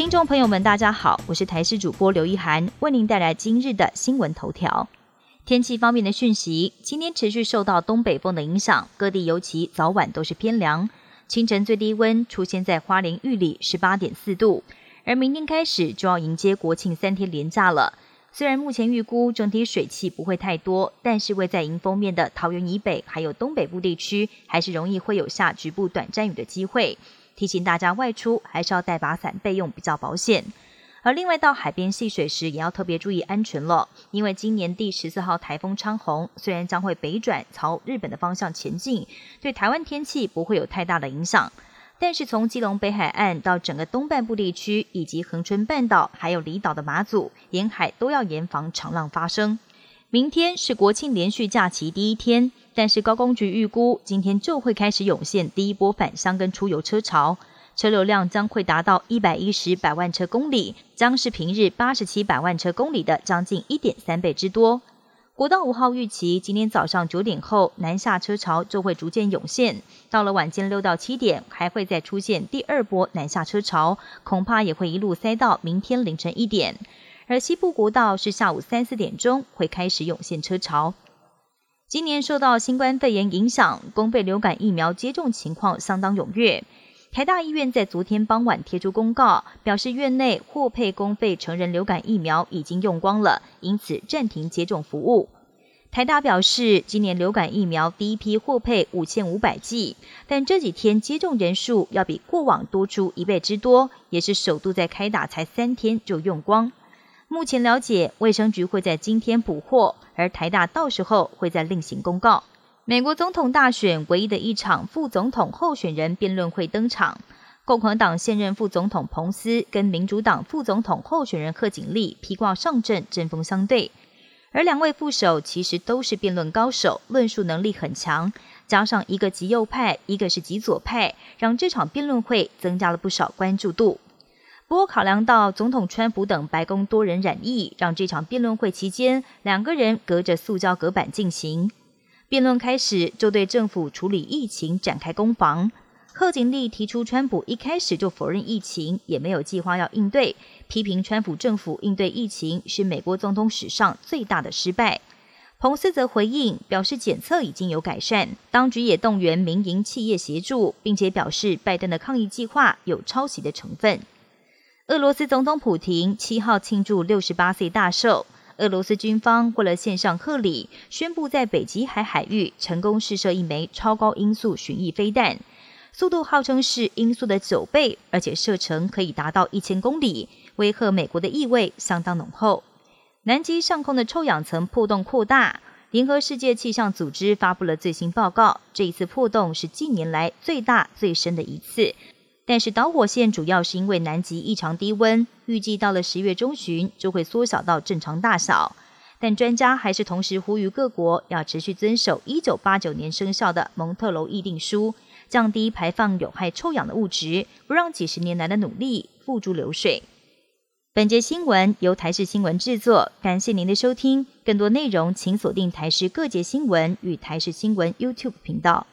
听众朋友们，大家好，我是台视主播刘一涵，为您带来今日的新闻头条。天气方面的讯息，今天持续受到东北风的影响，各地尤其早晚都是偏凉。清晨最低温出现在花莲玉里十八点四度，而明天开始就要迎接国庆三天连假了。虽然目前预估整体水汽不会太多，但是位在迎风面的桃园以北还有东北部地区，还是容易会有下局部短暂雨的机会。提醒大家外出还是要带把伞备用，比较保险。而另外到海边戏水时，也要特别注意安全了，因为今年第十四号台风昌洪虽然将会北转朝日本的方向前进，对台湾天气不会有太大的影响。但是从基隆北海岸到整个东半部地区，以及恒春半岛，还有离岛的马祖沿海，都要严防长浪发生。明天是国庆连续假期第一天，但是高工局预估今天就会开始涌现第一波返乡跟出游车潮，车流量将会达到一百一十百万车公里，将是平日八十七百万车公里的将近一点三倍之多。国道五号预期，今天早上九点后南下车潮就会逐渐涌现，到了晚间六到七点，还会再出现第二波南下车潮，恐怕也会一路塞到明天凌晨一点。而西部国道是下午三四点钟会开始涌现车潮。今年受到新冠肺炎影响，公费流感疫苗接种情况相当踊跃。台大医院在昨天傍晚贴出公告，表示院内获配公费成人流感疫苗已经用光了，因此暂停接种服务。台大表示，今年流感疫苗第一批获配五千五百剂，但这几天接种人数要比过往多出一倍之多，也是首度在开打才三天就用光。目前了解，卫生局会在今天补货，而台大到时候会再另行公告。美国总统大选唯一的一场副总统候选人辩论会登场，共和党现任副总统彭斯跟民主党副总统候选人贺锦丽披挂上阵，针锋相对。而两位副手其实都是辩论高手，论述能力很强，加上一个极右派，一个是极左派，让这场辩论会增加了不少关注度。不过，考量到总统川普等白宫多人染疫，让这场辩论会期间两个人隔着塑胶隔板进行。辩论开始就对政府处理疫情展开攻防。贺锦丽提出，川普一开始就否认疫情，也没有计划要应对，批评川普政府应对疫情是美国总统史上最大的失败。彭斯则回应表示，检测已经有改善，当局也动员民营企业协助，并且表示拜登的抗疫计划有抄袭的成分。俄罗斯总统普廷七号庆祝六十八岁大寿。俄罗斯军方为了线上贺礼，宣布在北极海海域成功试射一枚超高音速巡弋飞弹，速度号称是音速的九倍，而且射程可以达到一千公里，威吓美国的意味相当浓厚。南极上空的臭氧层破洞扩大，联合世界气象组织发布了最新报告，这一次破洞是近年来最大最深的一次。但是导火线主要是因为南极异常低温，预计到了十月中旬就会缩小到正常大小。但专家还是同时呼吁各国要持续遵守一九八九年生效的蒙特楼议定书，降低排放有害臭氧的物质，不让几十年来的努力付诸流水。本节新闻由台视新闻制作，感谢您的收听。更多内容请锁定台视各节新闻与台视新闻 YouTube 频道。